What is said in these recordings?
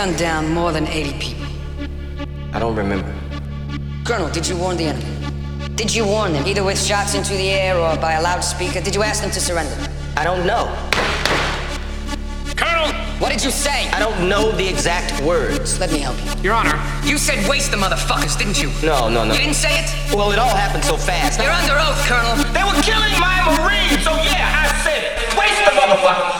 gunned down more than 80 people. I don't remember. Colonel, did you warn the enemy? Did you warn them, either with shots into the air or by a loudspeaker? Did you ask them to surrender? I don't know. Colonel! What did you say? I don't know the exact words. Let me help you. Your Honor, you said waste the motherfuckers, didn't you? No, no, no. You didn't say it? Well, it all happened so fast. You're under oath, Colonel. They were killing my Marines, so yeah, I said it. Waste the motherfuckers!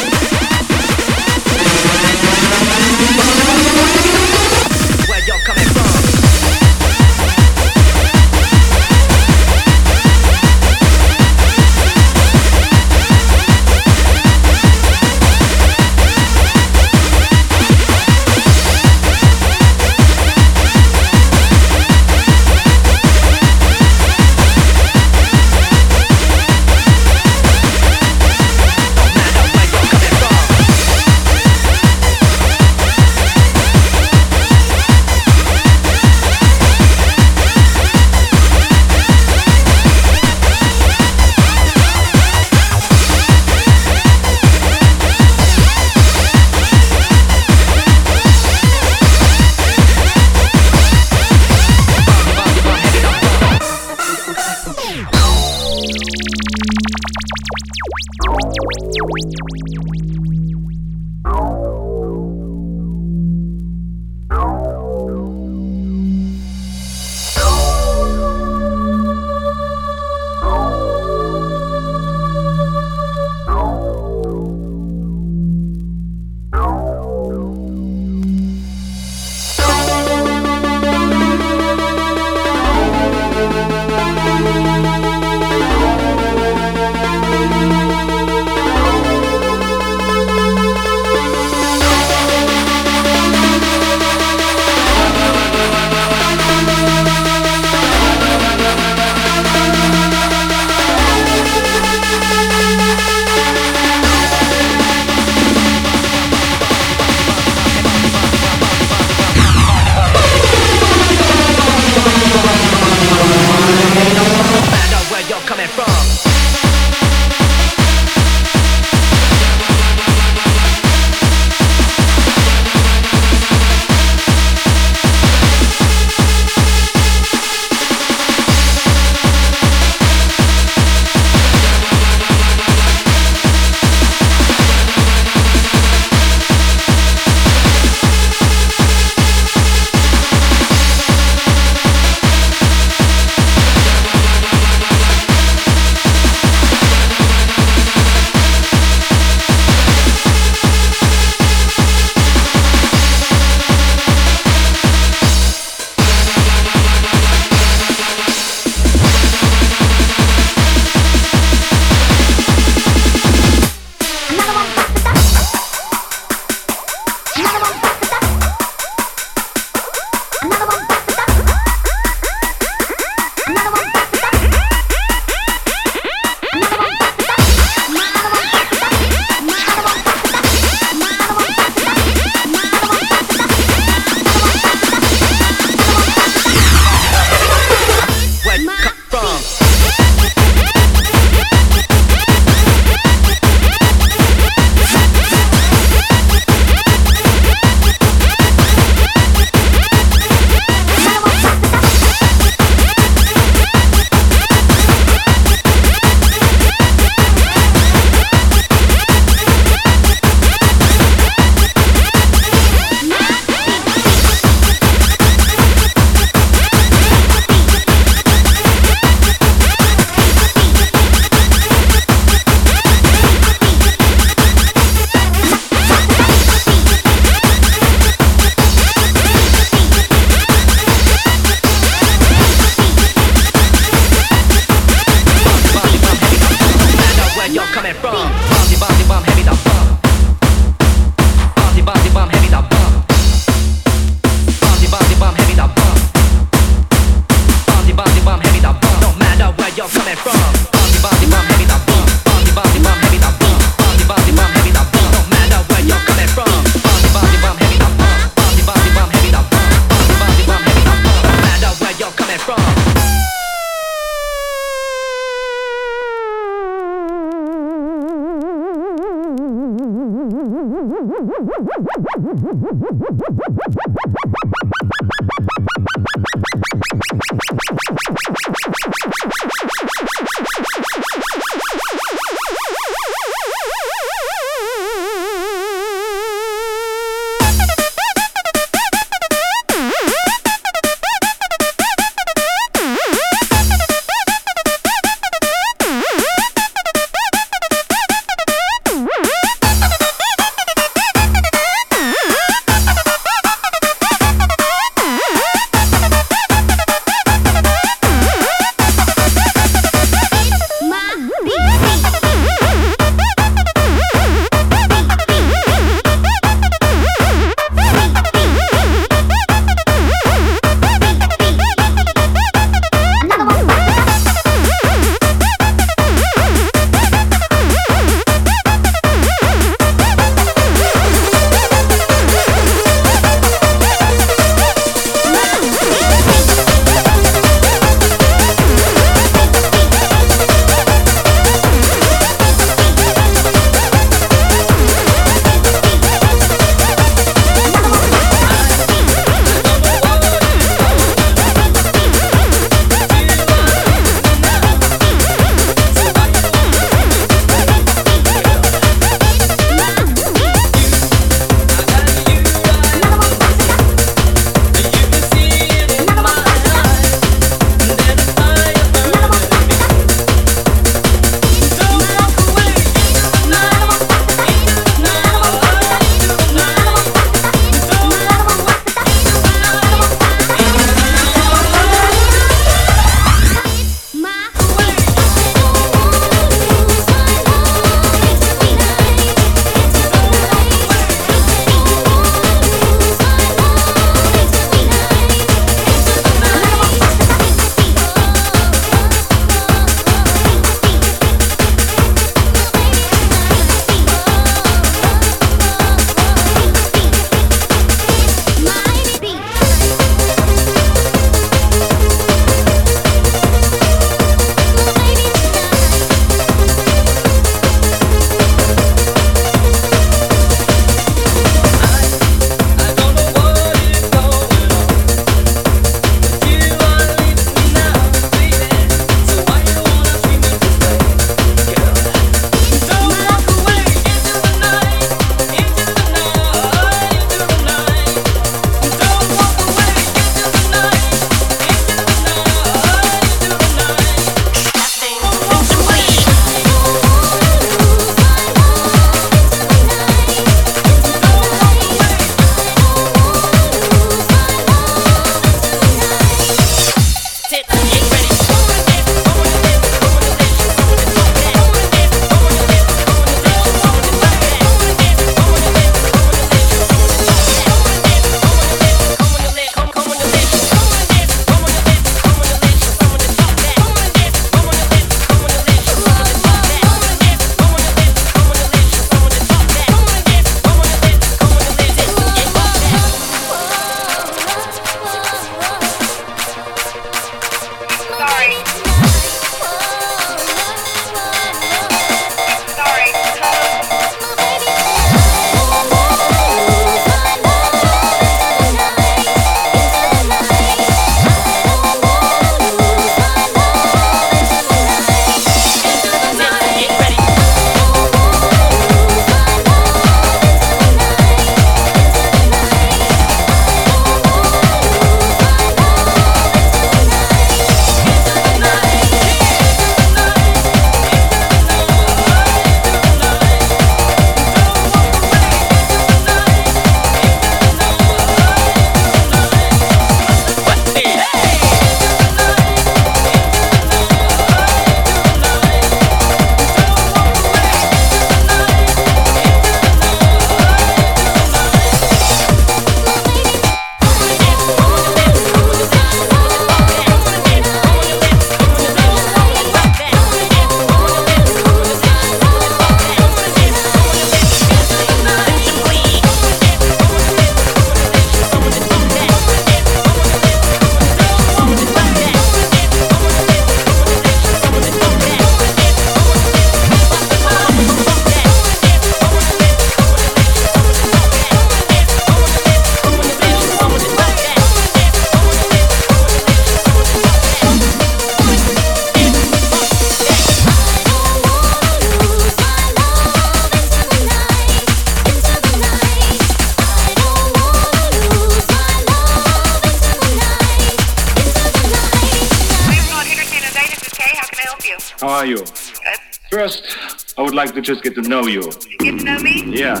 Just get to know you. Get to know me? Yeah.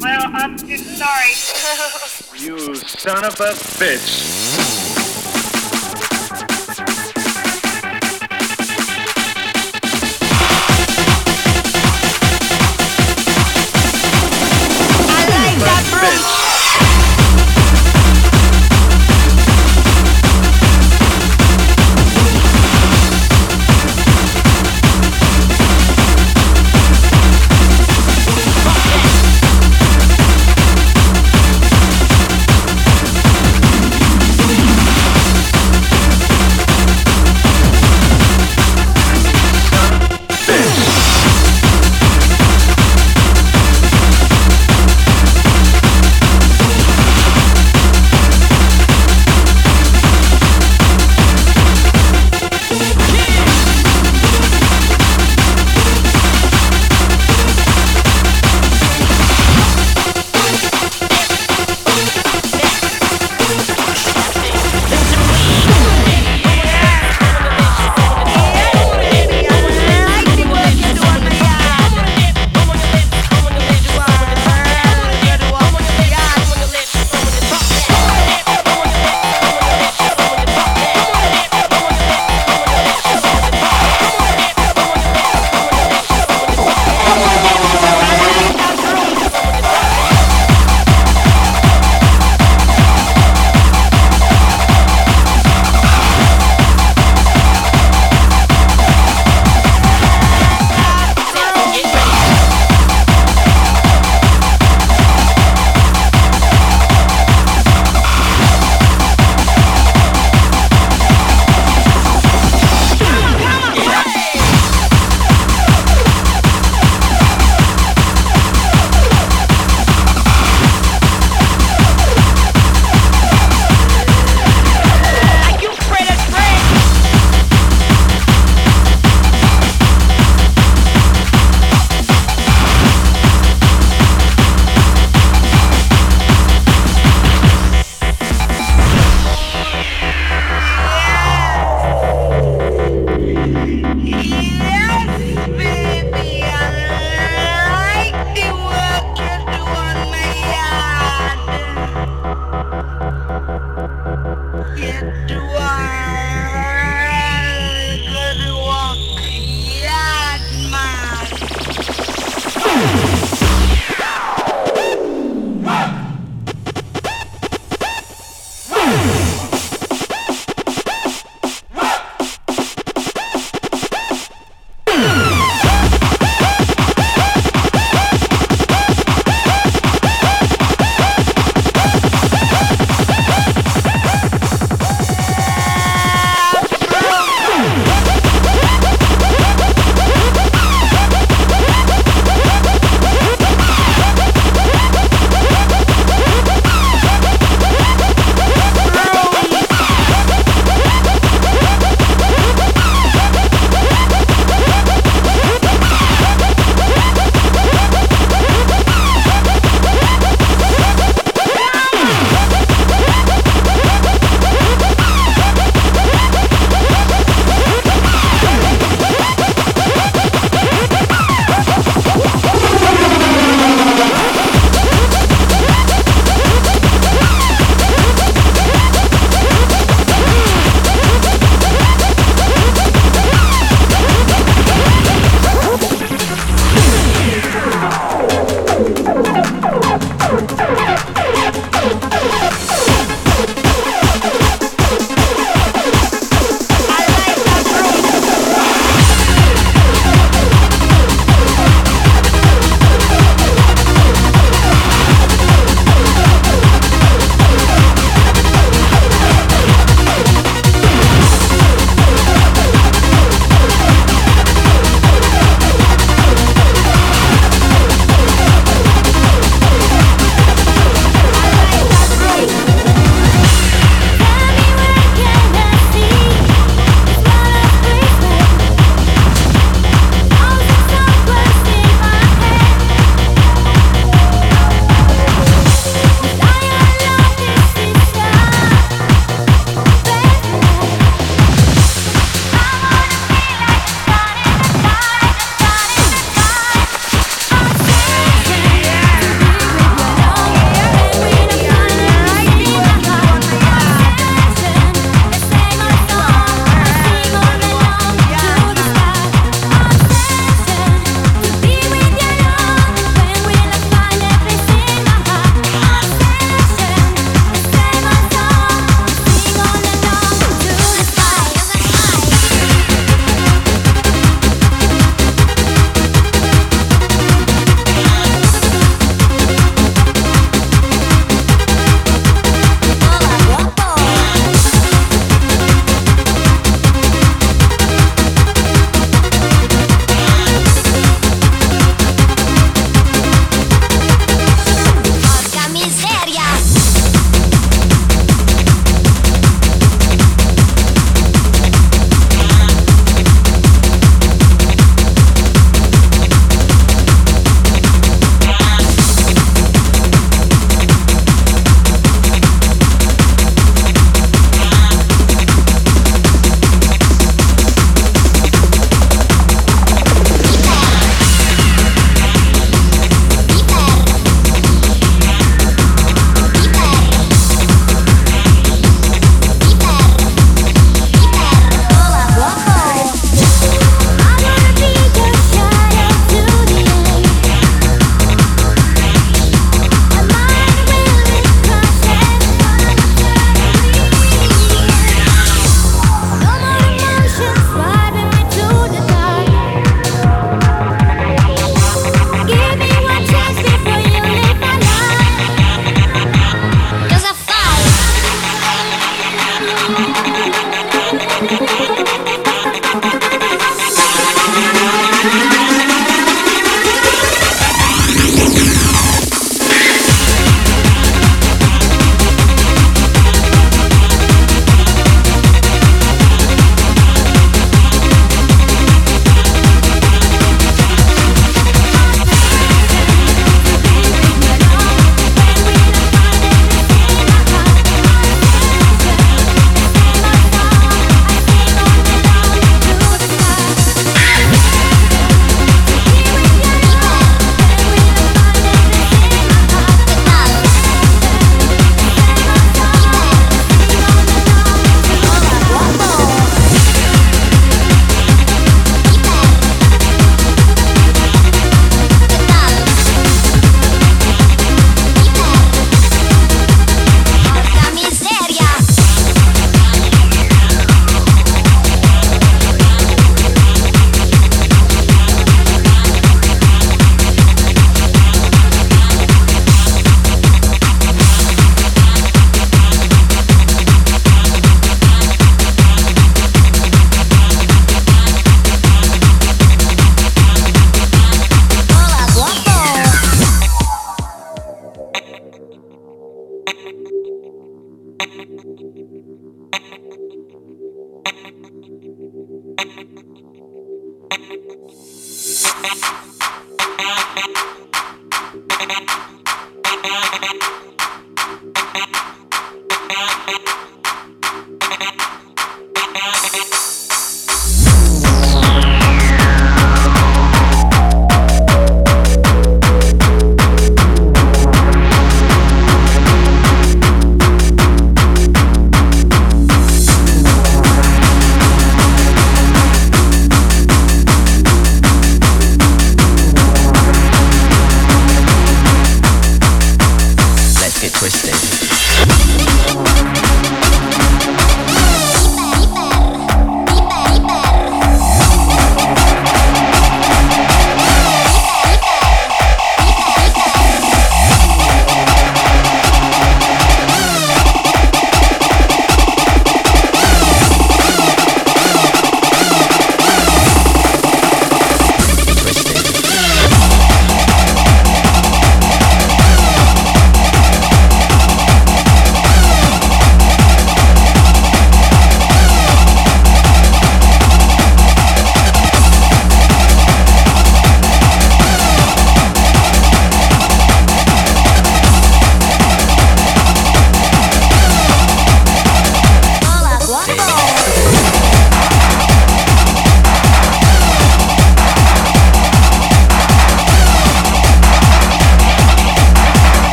Well, I'm sorry. You son of a bitch.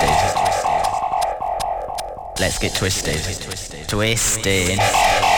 Twisted. Let's get twisted. Twisted. Twisted.